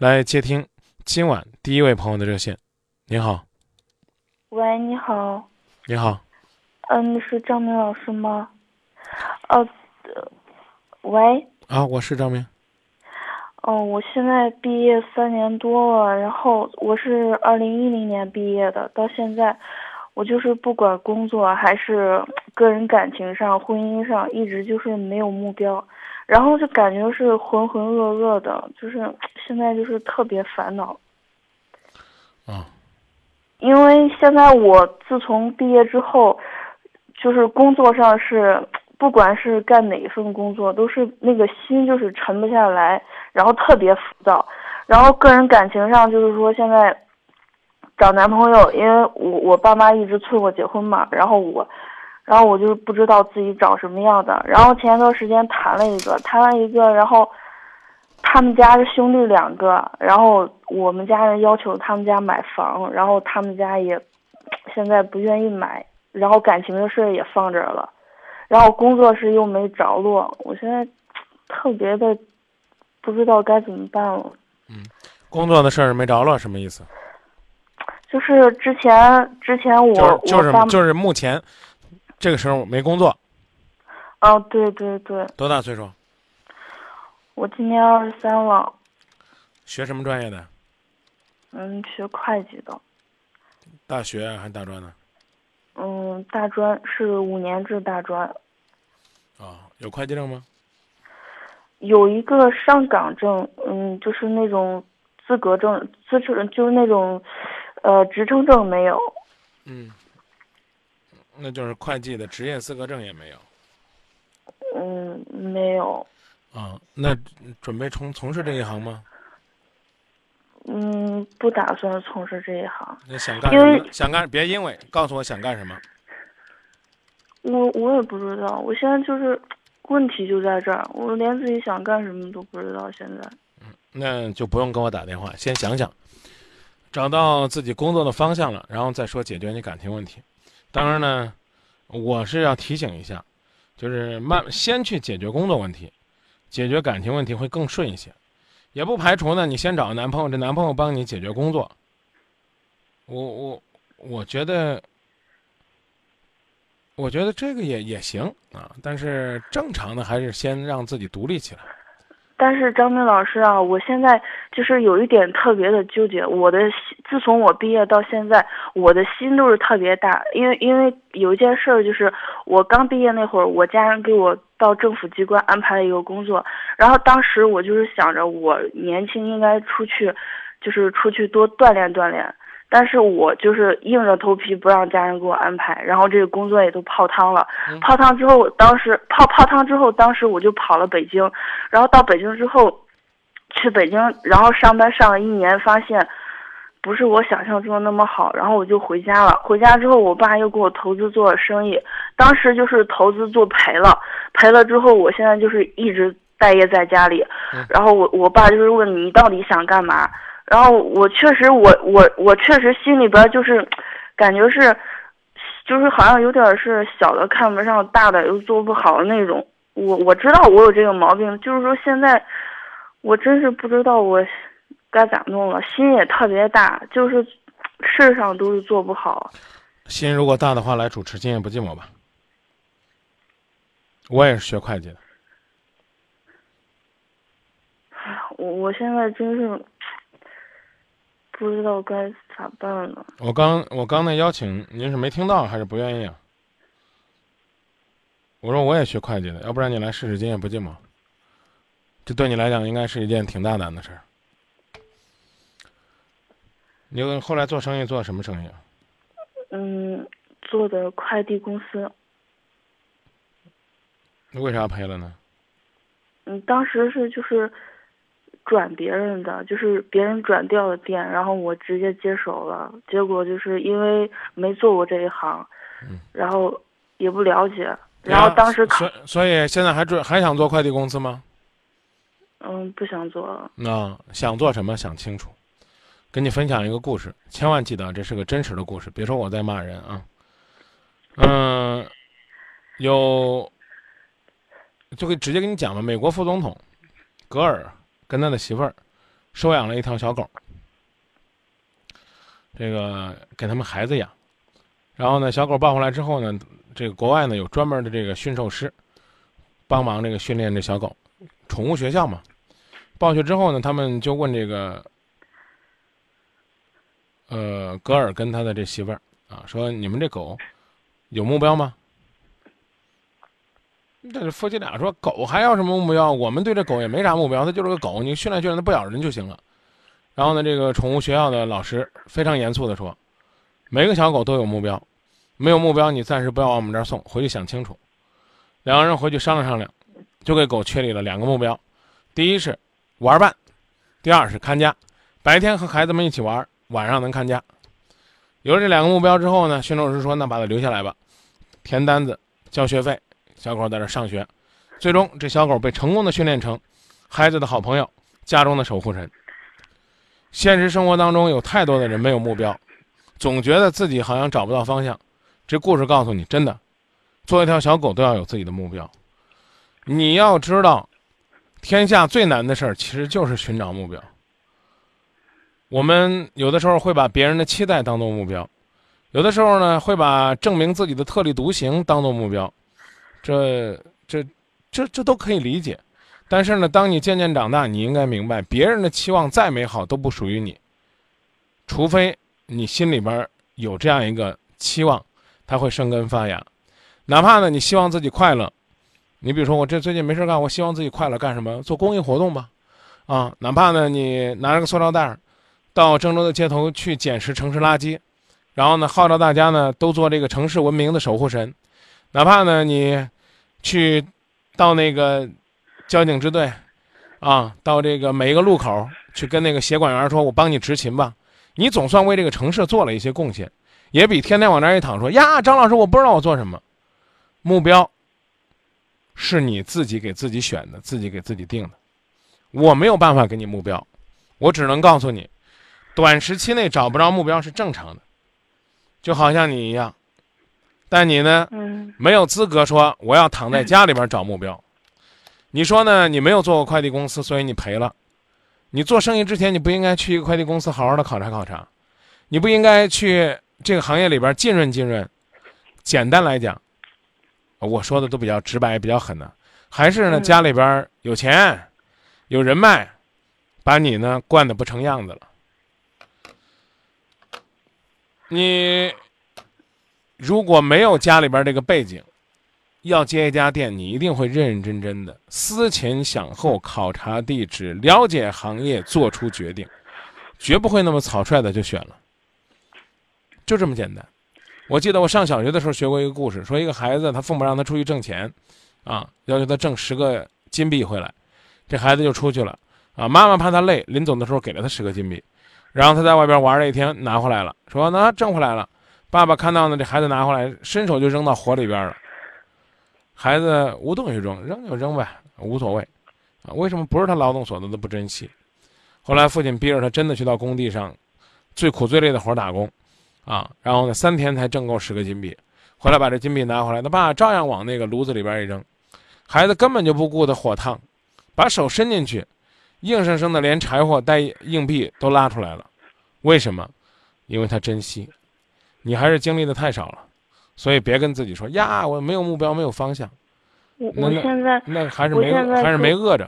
来接听今晚第一位朋友的热线。您好，喂，你好，你好，嗯，你是张明老师吗？哦、呃喂，啊，我是张明。嗯、我现在毕业三年多了，然后我是二零一零年毕业的，到现在，我就是不管工作还是个人感情上、婚姻上，一直就是没有目标，然后就感觉是浑浑噩噩的，就是现在就是特别烦恼。啊，因为现在我自从毕业之后，就是工作上是，不管是干哪一份工作，都是那个心就是沉不下来，然后特别浮躁，然后个人感情上就是说现在找男朋友，因为我我爸妈一直催我结婚嘛，然后我，然后我就不知道自己找什么样的，然后前一段时间谈了一个，谈了一个，然后。他们家是兄弟两个，然后我们家人要求他们家买房，然后他们家也现在不愿意买，然后感情的事也放这儿了，然后工作室又没着落，我现在特别的不知道该怎么办了。嗯工作的事儿没着落，什么意思？就是之前之前我就是就是目前这个时候没工作，哦对对对，多大岁数？我今年二十三了，学什么专业的？嗯，学会计的，大学还是大专呢？嗯，大专是五年制大专，啊，有会计证吗？有一个上岗证，嗯，就是那种资格证，资质就是那种，呃，职称证没有。嗯，那就是会计的职业资格证也没有嗯，没有。啊。那准备从从事这一行吗？嗯，不打算从事这一行。那想干什么？想干别因为，告诉我想干什么。我我也不知道，我现在就是问题就在这儿，我连自己想干什么都不知道。现在，嗯那就不用跟我打电话，先想想，找到自己工作的方向了，然后再说解决你感情问题。当然呢，我是要提醒一下，就是慢先去解决工作问题，解决感情问题会更顺一些。也不排除呢，你先找个男朋友，这男朋友帮你解决工作。我我我觉得，我觉得这个也也行啊，但是正常的还是先让自己独立起来。但是张明老师啊，我现在就是有一点特别的纠结。我的心自从我毕业到现在，我的心都是特别大，因为因为有一件事儿，就是我刚毕业那会儿，我家人给我到政府机关安排了一个工作，然后当时我就是想着我年轻应该出去，就是出去多锻炼锻炼。但是我就是硬着头皮不让家人给我安排，然后这个工作也都泡汤了。嗯泡汤之后，当时泡泡汤之后，当时我就跑了北京，然后到北京之后，去北京，然后上班上了一年，发现不是我想象中的那么好，然后我就回家了。回家之后，我爸又给我投资做生意，当时就是投资做赔了，赔了之后，我现在就是一直待业在家里嗯，然后我我爸就是问你到底想干嘛，然后我确实我我我确实心里边就是感觉是。就是好像有点是小的看不上，大的又做不好的那种。我我知道我有这个毛病，就是说现在我真是不知道我该咋弄了，心也特别大，就是事上都是做不好。心如果大的话，来主持《今夜不寂寞》吧。我也是学会计的，我我现在真是不知道该咋办了。我刚我刚那邀请您是没听到还是不愿意啊？我说我也学会计的，要不然你来试试《今夜不寂寞》。这对你来讲应该是一件挺大胆的事儿。你后来做生意做什么生意啊？嗯，做的快递公司，那为啥赔了呢？嗯，当时是就是转别人的，就是别人转掉的店，然后我直接接手了。结果就是因为没做过这一行，嗯然后也不了解，然后当时所以所以现在还准还想做快递公司吗？嗯不想做了。那想做什么想清楚。跟你分享一个故事，千万记得这是个真实的故事，别说我在骂人啊。嗯，有就可以直接跟你讲吧。美国副总统格尔跟他的媳妇儿收养了一条小狗，这个给他们孩子养。然后呢，小狗抱回来之后呢，这个国外呢有专门的这个驯兽师，帮忙这个训练这小狗。宠物学校嘛，抱去之后呢，他们就问这个，呃，格尔跟他的这媳妇儿啊，说你们这狗有目标吗？这夫妻俩说，狗还要什么目标？我们对这狗也没啥目标，它就是个狗，你训练训练它不咬人就行了。然后呢，这个宠物学校的老师非常严肃地说，每个小狗都有目标。没有目标，你暂时不要往我们这儿送，回去想清楚。两个人回去商量商量，就给狗确立了两个目标：第一是玩伴，第二是看家。白天和孩子们一起玩，晚上能看家。有了这两个目标之后呢，驯兽师说：“那把它留下来吧，填单子，交学费，小狗在这上学。”最终，这小狗被成功的训练成孩子的好朋友，家中的守护神。现实生活当中有太多的人没有目标，总觉得自己好像找不到方向。这故事告诉你，真的，做一条小狗都要有自己的目标。你要知道，天下最难的事儿其实就是寻找目标。我们有的时候会把别人的期待当做目标，有的时候呢会把证明自己的特立独行当做目标，这、这、这、这都可以理解。但是呢，当你渐渐长大，你应该明白，别人的期望再美好都不属于你，除非你心里边有这样一个期望。它会生根发芽，哪怕呢，你希望自己快乐，你比如说我这最近没事干，我希望自己快乐干什么？做公益活动吧，啊，哪怕呢你拿着个塑料袋，到郑州的街头去捡拾城市垃圾，然后呢号召大家呢都做这个城市文明的守护神，哪怕呢你去到那个交警支队，啊，到这个每一个路口去跟那个协管员说，我帮你执勤吧，你总算为这个城市做了一些贡献。也比天天往那一躺说呀，张老师，我不知道我做什么。目标是你自己给自己选的，自己给自己定的。我没有办法给你目标，我只能告诉你，短时期内找不着目标是正常的，就好像你一样。但你呢，没有资格说我要躺在家里边找目标。你说呢？你没有做过快递公司，所以你赔了。你做生意之前，你不应该去一个快递公司好好的考察考察，你不应该去。这个行业里边浸润浸润，简单来讲，我说的都比较直白、比较狠的，还是呢家里边有钱、有人脉，把你呢惯得不成样子了。你如果没有家里边这个背景，要接一家店，你一定会认认真真的思前想后，考察地址，了解行业，做出决定，绝不会那么草率的就选了。就这么简单，我记得我上小学的时候学过一个故事，说一个孩子他父母让他出去挣钱，啊，要求他挣十个金币回来，这孩子就出去了，啊，妈妈怕他累，临走的时候给了他十个金币，然后他在外边玩了一天，拿回来了，说那挣回来了，爸爸看到呢，这孩子拿回来，伸手就扔到火里边了，孩子无动于衷，扔就扔呗，无所谓，啊，为什么不是他劳动所得的不珍惜？后来父亲逼着他真的去到工地上，最苦最累的活打工。啊，然后呢，三天才挣够十个金币，回来把这金币拿回来，他爸照样往那个炉子里边一扔，孩子根本就不顾他火烫，把手伸进去，硬生生的连柴火带硬币都拉出来了，为什么？因为他珍惜，你还是经历的太少了，所以别跟自己说呀，我没有目标，没有方向。我我现在那还是没还是没饿着。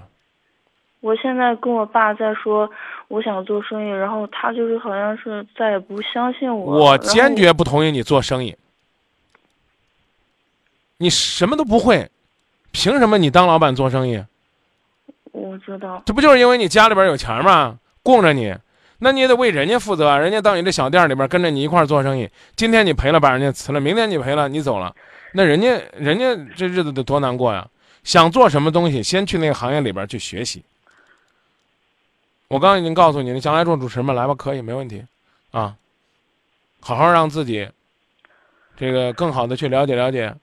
我现在跟我爸在说，我想做生意，然后他就是好像是再也不相信我。我坚决不同意你做生意。你什么都不会，凭什么你当老板做生意？我知道。这不就是因为你家里边有钱吗？供着你，那你也得为人家负责。人家到你这小店里边跟着你一块儿做生意，今天你赔了，把人家辞了；明天你赔了，你走了，那人家人家这日子得多难过呀！想做什么东西，先去那个行业里边去学习。我刚刚已经告诉你，你将来做主持人来吧，可以，没问题，啊，好好让自己，这个更好的去了解了解，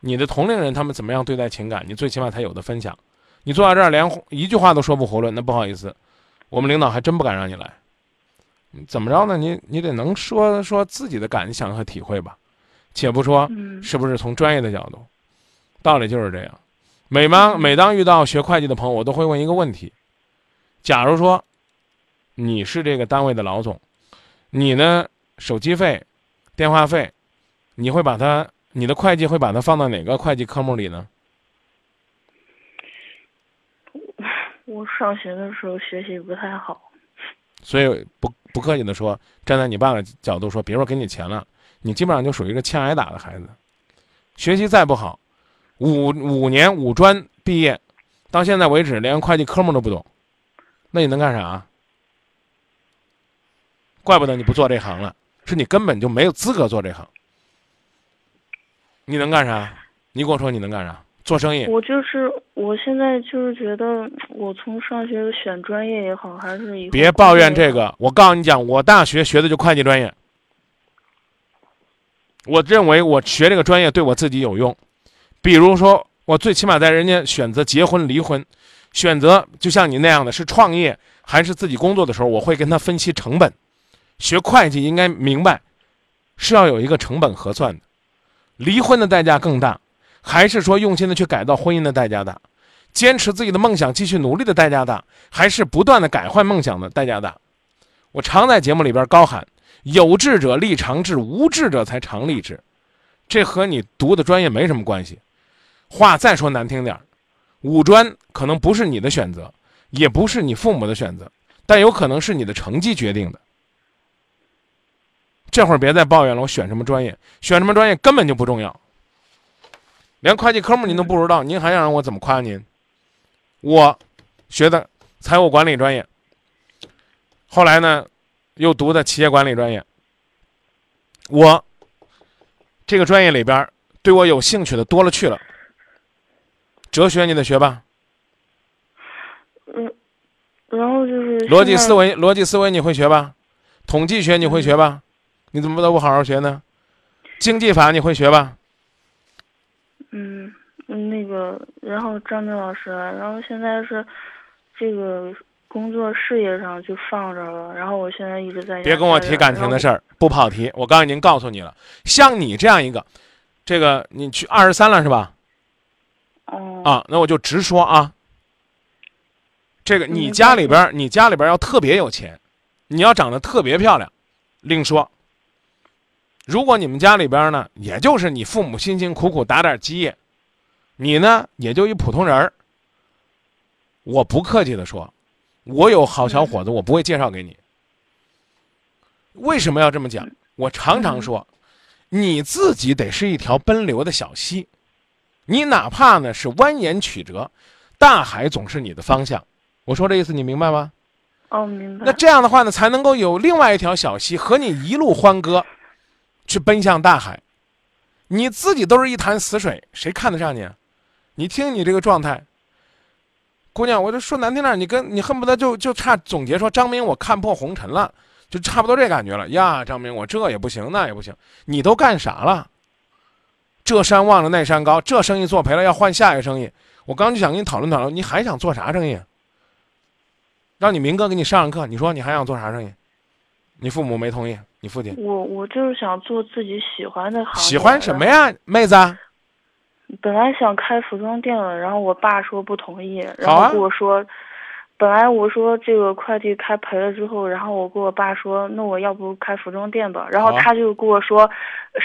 你的同龄人他们怎么样对待情感，你最起码才有的分享。你坐在这儿连一句话都说不囫囵，那不好意思，我们领导还真不敢让你来。怎么着呢？你你得能说说自己的感想和体会吧，且不说是不是从专业的角度，道理就是这样。每当每当遇到学会计的朋友，我都会问一个问题。假如说，你是这个单位的老总，你呢手机费、电话费，你会把它，你的会计会把它放到哪个会计科目里呢？我上学的时候学习不太好，所以不不客气的说，站在你爸的角度说，别说给你钱了，你基本上就属于一个欠挨打的孩子。学习再不好，五五年五专毕业，到现在为止连会计科目都不懂，那你能干啥？怪不得你不做这行了，是你根本就没有资格做这行。你能干啥？你跟我说你能干啥？做生意？我就是，我现在就是觉得，我从上学选专业也好，还是以别抱怨这。个，我告诉你讲，我大学学的就会计专业。我认为我学这个专业对我自己有用，比如说，我最起码在人家选择结婚、离婚，选择就像你那样的是创业还是自己工作的时候，我会跟他分析成本。学会计应该明白，是要有一个成本核算的，离婚的代价更大，还是说用心的去改造婚姻的代价大？坚持自己的梦想，继续努力的代价大，还是不断的改换梦想的代价大？我常在节目里边高喊：有志者立长志，无志者才常立志。这和你读的专业没什么关系。话再说难听点儿，五专可能不是你的选择，也不是你父母的选择，但有可能是你的成绩决定的。这会儿别再抱怨了，我选什么专业，选什么专业根本就不重要。连会计科目您都不知道，您还想让我怎么夸您？我学的财务管理专业，后来呢，又读的企业管理专业。我这个专业里边对我有兴趣的多了去了。哲学你得学吧，嗯，然后就是逻辑思维，逻辑思维你会学吧？统计学你会学吧？你怎么都不好好学呢？经济法你会学吧？嗯，嗯那个，然后张明老师，然后现在是这个工作事业上就放着了，然后我现在一直在别跟我提感情的事儿，不跑题。我刚才已经告诉你了，像你这样一个，这个你去二十三了是吧？啊，那我就直说啊。这个你嗯家里边儿，你家里边儿要特别有钱，你要长得特别漂亮，另说。如果你们家里边呢，也就是你父母辛辛苦苦打点基业，你呢也就一普通人儿。我不客气的说，我有好小伙子，我不会介绍给你。为什么要这么讲？我常常说，你自己得是一条奔流的小溪，你哪怕呢是蜿蜒曲折，大海总是你的方向。我说这意思你明白吗？哦，明白。那这样的话呢，才能够有另外一条小溪和你一路欢歌，去奔向大海。你自己都是一潭死水，谁看得上你？你听你这个状态，姑娘，我就说难听点，你跟你恨不得就就差总结说张明我看破红尘了，就差不多这感觉了呀。张明我这也不行，那也不行，你都干啥了？这山望着那山高，这生意做赔了要换下一个生意。我刚就想跟你讨论讨论，你还想做啥生意？让你明哥给你上上课，你说你还想做啥生意？你父母没同意，你父亲我我就是想做自己喜欢的行业。喜欢什么呀？妹子啊？本来想开服装店了，然后我爸说不同意，然后跟我说，本来我说这个快递开赔了之后，然后我跟我爸说，那我要不开服装店吧？然后他就跟我说，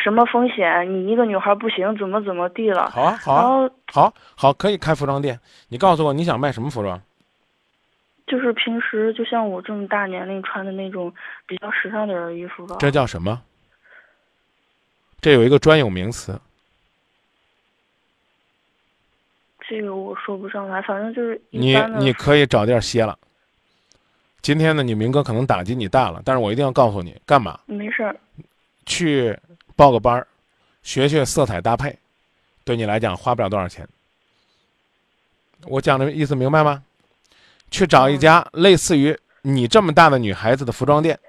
什么风险？你一个女孩不行，怎么怎么地了？好啊，好好，好，可以开服装店。你告诉我你想卖什么服装？就是平时就像我这么大年龄穿的那种比较时尚点儿的衣服吧。这叫什么？这有一个专有名词，这个我说不上来，反正就是一你。你可以找地儿歇了。今天呢，你明哥可能打击你大了，但是我一定要告诉你，干嘛？没事儿，去报个班儿，学学色彩搭配，对你来讲花不了多少钱。我讲的意思明白吗？去找一家类似于你这么大的女孩子的服装店，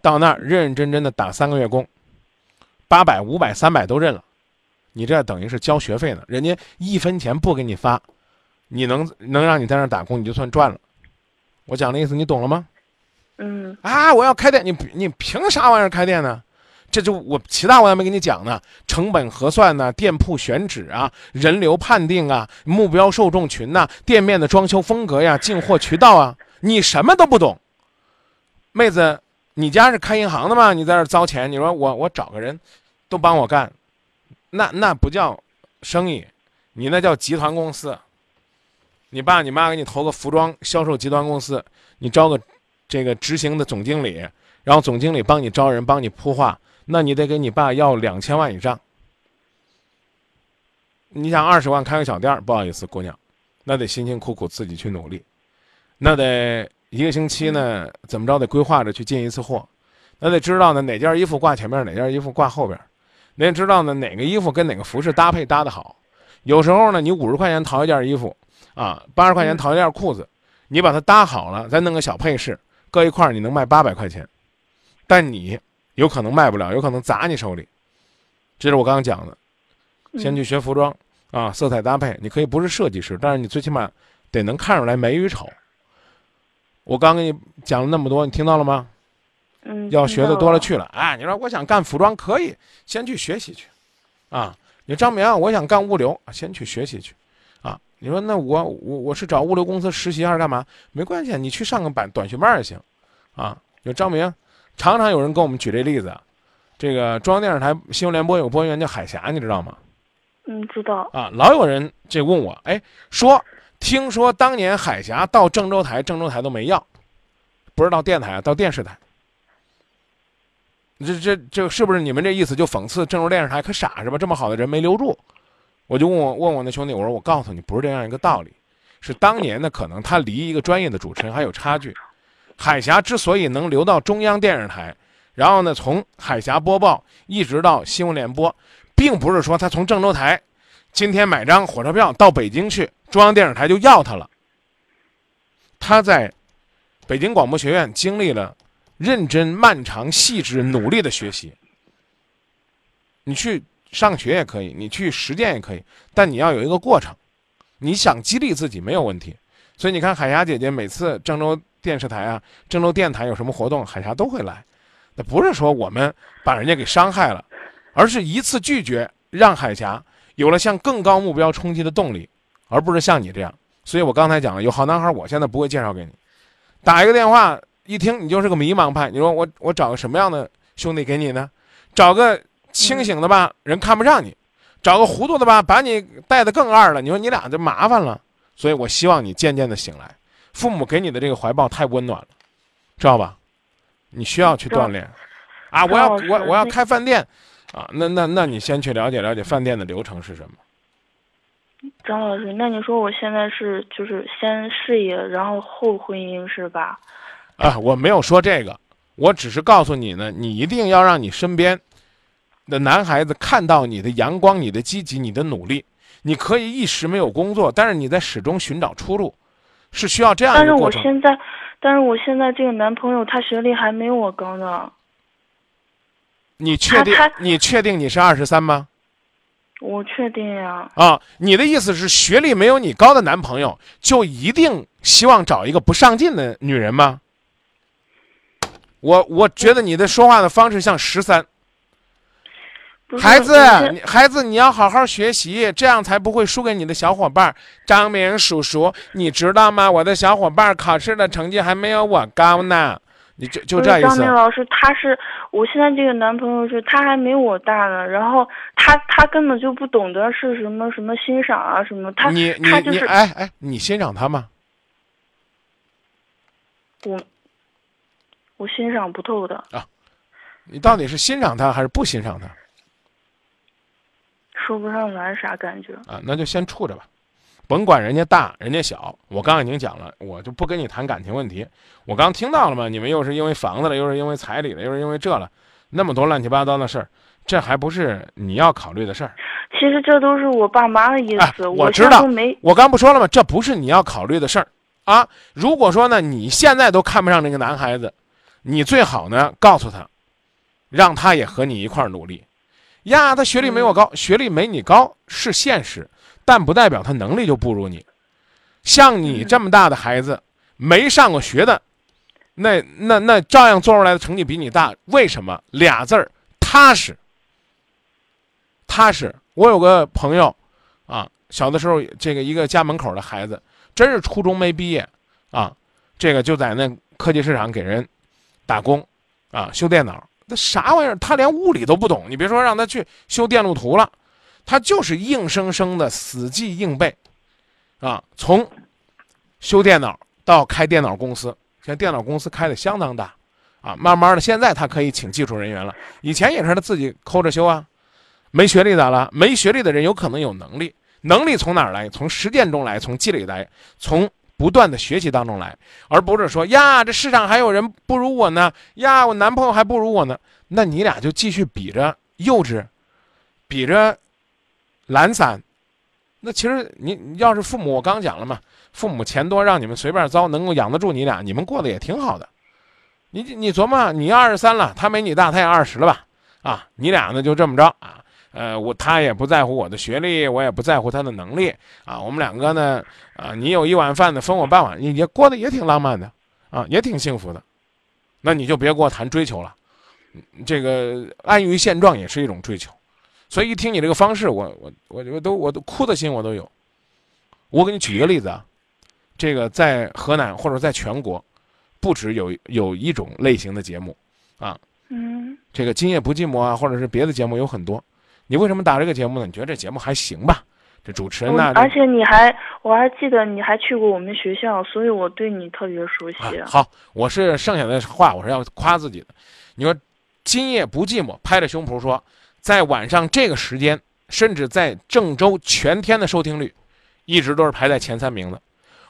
到那儿认认真真的打三个月工，八百、五百、三百都认了，你这等于是交学费呢，人家一分钱不给你发，你能能让你在那儿打工，你就算赚了。我讲的意思你懂了吗？嗯啊，我要开店，你你凭啥玩意儿开店呢？这就我其他我还没跟你讲呢，成本核算呐、店铺选址啊、人流判定啊、目标受众群呐、店面的装修风格呀、进货渠道啊，你什么都不懂。妹子，你家是开银行的吗？你在这儿糟钱？你说我我找个人，都帮我干，那那不叫生意，你那叫集团公司。你爸你妈给你投个服装销售集团公司，你招个这个执行的总经理，然后总经理帮你招人，帮你铺画，那你得给你爸要两千万以上。你想二十万开个小店儿，不好意思，姑娘，那得辛辛苦苦自己去努力，那得一个星期呢，怎么着得规划着去进一次货，那得知道呢哪件衣服挂前面，哪件衣服挂后边，你得知道呢哪个衣服跟哪个服饰搭配搭得好。有时候呢，你五十块钱淘一件衣服。啊，八十块钱淘一件裤子，你把它搭好了，再弄个小配饰，搁一块儿，你能卖八百块钱，但你有可能卖不了，有可能砸你手里。这是我刚刚讲的，先去学服装啊，色彩搭配，你可以不是设计师，但是你最起码得能看出来美与丑。我刚给你讲了那么多，你听到了吗？嗯，要学的多了去了。哎，你说我想干服装，可以先去学习去，啊，你张明，我想干物流，先去学习去。啊你说那我我我是找物流公司实习还是干嘛？没关系，你去上个短短训班也行，啊，你说张明，常常有人跟我们举这例子，这个中央电视台新闻联播有播音员叫海霞，你知道吗？嗯，知道。啊，老有人这问我，哎，说听说当年海霞到郑州台，郑州台都没要，不是到电台啊，到电视台。这这这是不是你们这意思？就讽刺郑州电视台可傻是吧？这么好的人没留住。我就问我问我那兄弟，我说我告诉你，不是这样一个道理，是当年呢，可能他离一个专业的主持人还有差距。海峡之所以能留到中央电视台，然后呢，从海峡播报一直到新闻联播，并不是说他从郑州台今天买张火车票到北京去，中央电视台就要他了。他在北京广播学院经历了认真、漫长、细致、努力的学习。你去。上学也可以，你去实践也可以，但你要有一个过程。你想激励自己没有问题，所以你看海霞姐姐每次郑州电视台啊、郑州电台有什么活动，海霞都会来。那不是说我们把人家给伤害了，而是一次拒绝让海霞有了向更高目标冲击的动力，而不是像你这样。所以我刚才讲了，有好男孩，我现在不会介绍给你。打一个电话，一听你就是个迷茫派，你说我我找个什么样的兄弟给你呢？找个。清醒的吧，人看不上你；找个糊涂的吧，把你带的更二了。你说你俩就麻烦了。所以我希望你渐渐的醒来。父母给你的这个怀抱太温暖了，知道吧？你需要去锻炼。啊，我要我我要开饭店，啊，那那那你先去了解了解饭店的流程是什么。张老师，那你说我现在是就是先事业，然后后婚姻是吧？啊，我没有说这个，我只是告诉你呢，你一定要让你身边。的男孩子看到你的阳光、你的积极、你的努力，你可以一时没有工作，但是你在始终寻找出路，是需要这样但是我现在，但是我现在这个男朋友他学历还没有我高呢。你确定？你确定你是二十三吗？我确定呀。啊，你的意思是学历没有你高的男朋友就一定希望找一个不上进的女人吗？我我觉得你的说话的方式像十三。孩子，孩子，你要好好学习，这样才不会输给你的小伙伴。张明叔叔，你知道吗？我的小伙伴考试的成绩还没有我高呢。你就就这意思。张明老师，他是我现在这个男朋友是，他还没我大呢。然后他他根本就不懂得是什么什么欣赏啊什么。他你你你哎哎，你欣赏他吗？我我欣赏不透的啊。你到底是欣赏他还是不欣赏他？说不上来啥感觉啊，那就先处着吧，甭管人家大人家小。我刚已经讲了，我就不跟你谈感情问题。我刚听到了吗？你们又是因为房子了，又是因为彩礼了，又是因为这了，那么多乱七八糟的事儿，这还不是你要考虑的事儿。其实这都是我爸妈的意思，我知道。没，我刚不说了吗？这不是你要考虑的事儿啊。如果说呢，你现在都看不上这个男孩子，你最好呢告诉他，让他也和你一块儿努力。呀，他学历没我高，学历没你高是现实，但不代表他能力就不如你。像你这么大的孩子，没上过学的，那那那照样做出来的成绩比你大。为什么？俩字儿，踏实。踏实。我有个朋友，啊，小的时候这个一个家门口的孩子，真是初中没毕业，啊，这个就在那科技市场给人打工，啊，修电脑，那啥玩意儿？他连物理都不懂，你别说让他去修电路图了，他就是硬生生的死记硬背，啊，从修电脑到开电脑公司，现在电脑公司开的相当大，啊，慢慢的现在他可以请技术人员了，以前也是他自己抠着修啊，没学历咋了？没学历的人有可能有能力，能力从哪儿来？从实践中来，从积累来，从。不断的学习当中来，而不是说呀，这市场还有人不如我呢，呀，我男朋友还不如我呢，那你俩就继续比着幼稚，比着懒散，那其实你要是父母，我刚讲了嘛，父母钱多让你们随便糟，能够养得住你俩，你们过得也挺好的。你你琢磨，你二十三了，他没你大，他也二十了吧？啊，你俩呢就这么着啊。呃，我他也不在乎我的学历，我也不在乎他的能力啊。我们两个呢，啊，你有一碗饭的分我半碗，你也过得也挺浪漫的，啊，也挺幸福的。那你就别跟我谈追求了，这个安于现状也是一种追求。所以一听你这个方式，我我我我都我都哭的心我都有。我给你举一个例子啊，这个在河南或者在全国，不止有有一种类型的节目，啊，嗯，这个今夜不寂寞啊，或者是别的节目有很多。你为什么打这个节目呢？你觉得这节目还行吧？这主持人呢？而且你还，我还记得你还去过我们学校，所以我对你特别熟悉。好，我是剩下的话，我是要夸自己的。你说，今夜不寂寞，拍着胸脯说，在晚上这个时间，甚至在郑州全天的收听率，一直都是排在前三名的。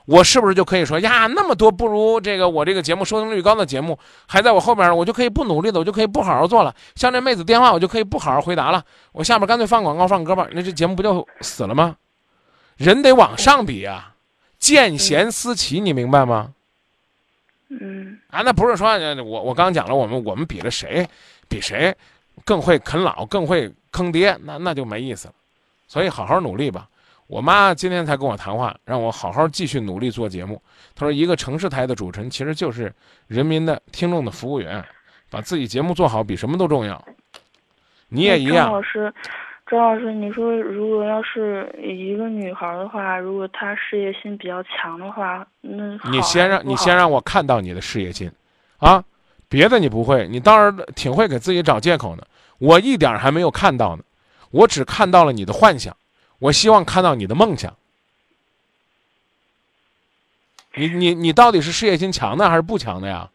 我是不是就可以说呀？那么多不如这个我这个节目收听率高的节目还在我后边，我就可以不努力了，我就可以不好好做了。像这妹子电话，我就可以不好好回答了。我下面干脆放广告放歌吧，那这节目不就死了吗？人得往上比啊，见贤思齐，你明白吗？嗯。啊，那不是说我我刚讲了，我们我们比了谁，比谁更会啃老，更会坑爹，那那就没意思了。所以好好努力吧。我妈今天才跟我谈话，让我好好继续努力做节目。她说，一个城市台的主持人其实就是人民的听众的服务员，把自己节目做好比什么都重要。你也一样。张老师，张老师，你说如果要是一个女孩的话，如果她事业心比较强的话，那你先让你先让我看到你的事业心，啊，别的你不会，你倒是挺会给自己找借口呢。我一点还没有看到呢，我只看到了你的幻想。我希望看到你的梦想。你你你到底是事业心强的还是不强的呀？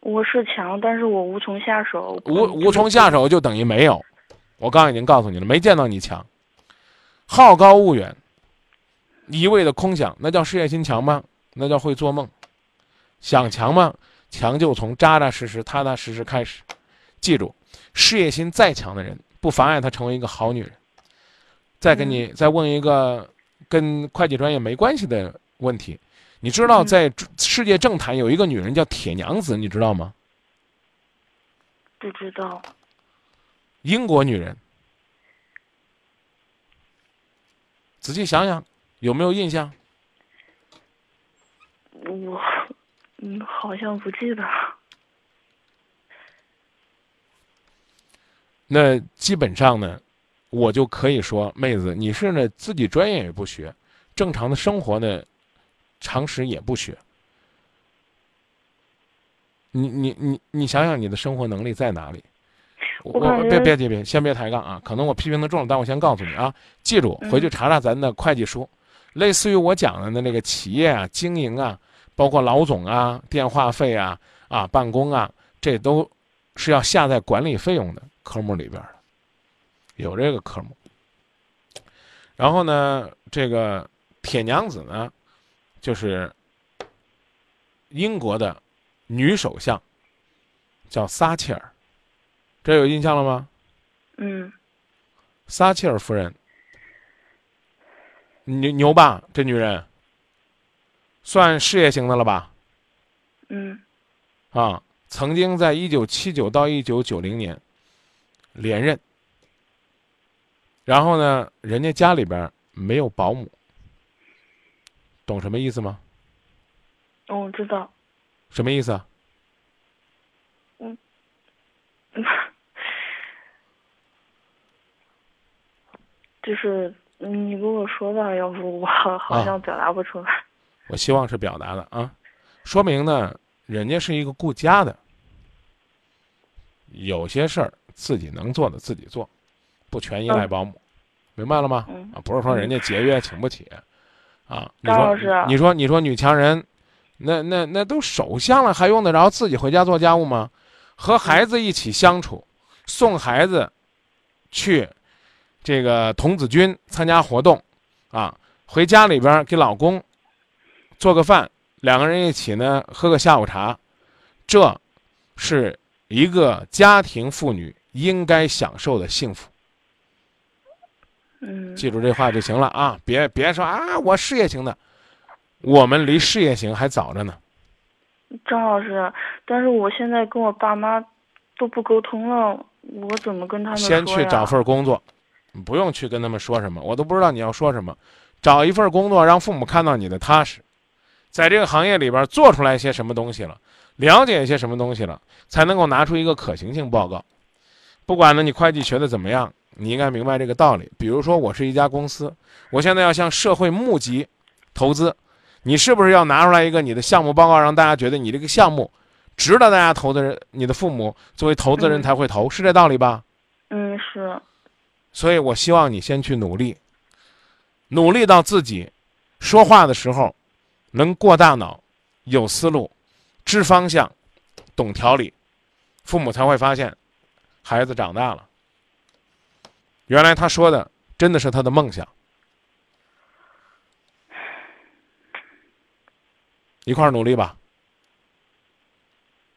我是强，但是我无从下手。无无从下手就等于没有。我刚已经告诉你了，没见到你强。好高骛远，一味的空想，那叫事业心强吗？那叫会做梦。想强吗？强就从扎扎实实、踏踏实实开始。记住，事业心再强的人，不妨碍他成为一个好女人。再给你再问一个跟会计专业没关系的问题，你知道在世界政坛有一个女人叫铁娘子，你知道吗？不知道。英国女人，仔细想想，有没有印象？我嗯，好像不记得。那基本上呢？我就可以说，妹子，你是呢自己专业也不学，正常的生活呢，常识也不学。你你你你想想，你的生活能力在哪里？我别别别别，先别抬杠啊！可能我批评的重了，但我先告诉你啊，记住，回去查查咱的会计书，类似于我讲的的那个企业啊、经营啊，包括老总啊、电话费啊、啊办公啊，这都是要下在管理费用的科目里边。有这个科目，然后呢，这个铁娘子呢，就是英国的女首相，叫撒切尔，这有印象了吗？嗯。撒切尔夫人，牛牛吧？这女人算事业型的了吧？嗯。啊，曾经在一九七九到一九九零年连任。然后呢，人家家里边没有保姆，懂什么意思吗？哦，知道。什么意思啊？嗯，就是你跟我说吧，要不我好像表达不出来。我希望是表达的啊，说明呢，人家是一个顾家的，有些事儿自己能做的自己做，不全依赖保姆，明白了吗？嗯啊，不是说人家节约请不起，啊，你张说你说你说女强人，那那那都首相了，还用得着自己回家做家务吗？和孩子一起相处，送孩子去这个童子军参加活动，啊，回家里边给老公做个饭，两个人一起呢喝个下午茶，这是一个家庭妇女应该享受的幸福。嗯记住这话就行了啊！别别说啊，我事业型的，我们离事业型还早着呢。张老师，但是我现在跟我爸妈都不沟通了，我怎么跟他们说先去找份工作，不用去跟他们说什么，我都不知道你要说什么。找一份工作，让父母看到你的踏实，在这个行业里边做出来一些什么东西了，了解一些什么东西了，才能够拿出一个可行性报告。不管呢你会计学的怎么样，你应该明白这个道理。比如说，我是一家公司，我现在要向社会募集投资，你是不是要拿出来一个你的项目报告，让大家觉得你这个项目值得大家投的人，你的父母作为投资人嗯才会投，是这道理吧？嗯是所以我希望你先去努力，努力到自己说话的时候能过大脑、有思路、知方向、懂条理，父母才会发现孩子长大了，原来他说的真的是他的梦想。一块儿努力吧，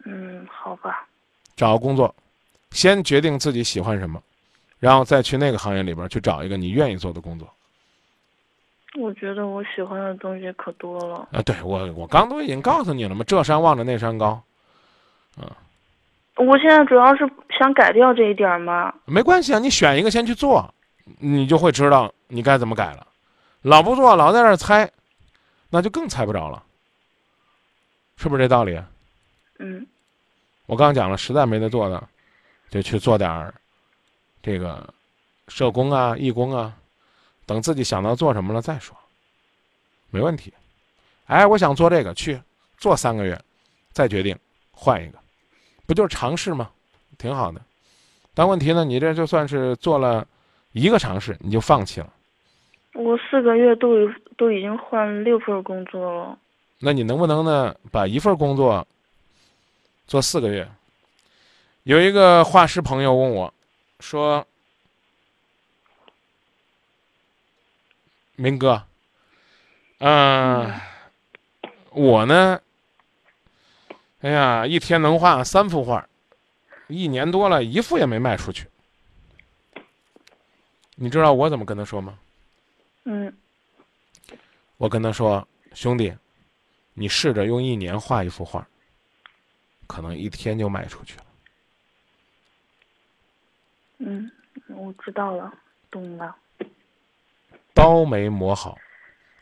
嗯好吧找个工作，先决定自己喜欢什么，然后再去那个行业里边去找一个你愿意做的工作。我觉得我喜欢的东西可多了。啊，对我我刚都已经告诉你了嘛，这山望着那山高，我现在主要是想改掉这一点儿嘛。没关系啊，你选一个先去做，你就会知道你该怎么改了。老不做，老在那儿猜，那就更猜不着了，是不是这道理？啊嗯我刚讲了，实在没得做的，就去做点儿这个社工啊、义工啊，等自己想到做什么了再说，没问题。哎，我想做这个，去做三个月，再决定换一个，不就是尝试吗？挺好的。但问题呢，你这就算是做了一个尝试，你就放弃了，我四个月都有都已经换六份工作了。那你能不能呢，把一份工作做四个月？有一个画师朋友问我，说：“明哥，嗯、我呢，哎呀，一天能画三幅画，一年多了，一幅也没卖出去。你知道我怎么跟他说吗？嗯我跟他说：“兄弟，你试着用一年画一幅画，可能一天就卖出去了。嗯，我知道了，懂了。刀没磨好，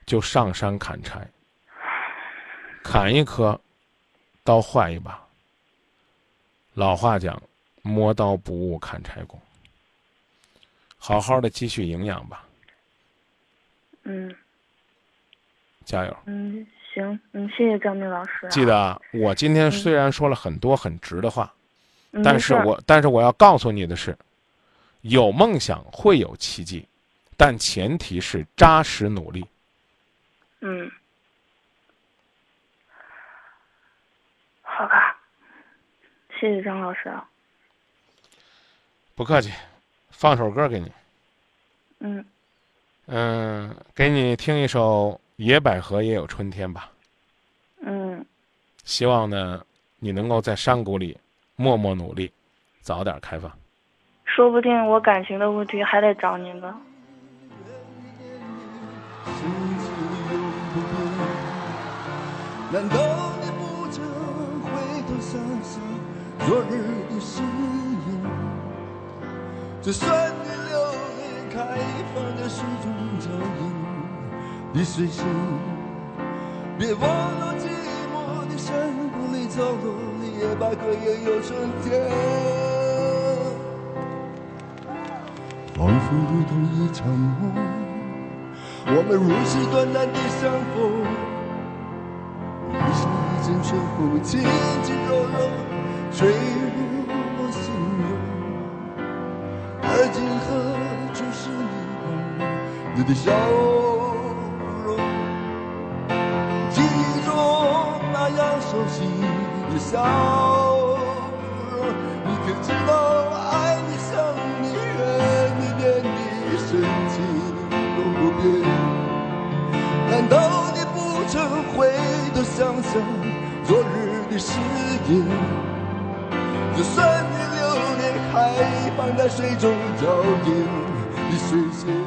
就上山砍柴，砍一棵，刀换一把。老话讲，磨刀不误砍柴工。好好的积蓄营养吧，嗯加油！嗯，行，嗯，谢谢张明老师、啊。记得啊，我今天虽然说了很多很直的话，嗯，但是我但是我要告诉你的是，有梦想会有奇迹，但前提是扎实努力。嗯，好吧，谢谢张老师啊。不客气，放首歌给你，嗯，嗯、给你听一首《野百合也有春天》吧。嗯，希望呢，你能够在山谷里默默努力，早点开放。说不定我感情的问题还得找您呢。难道昨日的誓言？就算你流离开放在水中脚印的水星，别忘了寂寞的山谷里角落里，野百合也有春天。仿佛如同一场梦，我们如此短暂的相逢，一生一阵春风轻轻柔柔坠入我心中而今何处是你你的笑容记忆中那样熟悉的笑容你可知道我爱你想你怨你念你深情永不变难道你不曾回头想想昨日的誓言就算你流连海，放在水中倒影，你随线。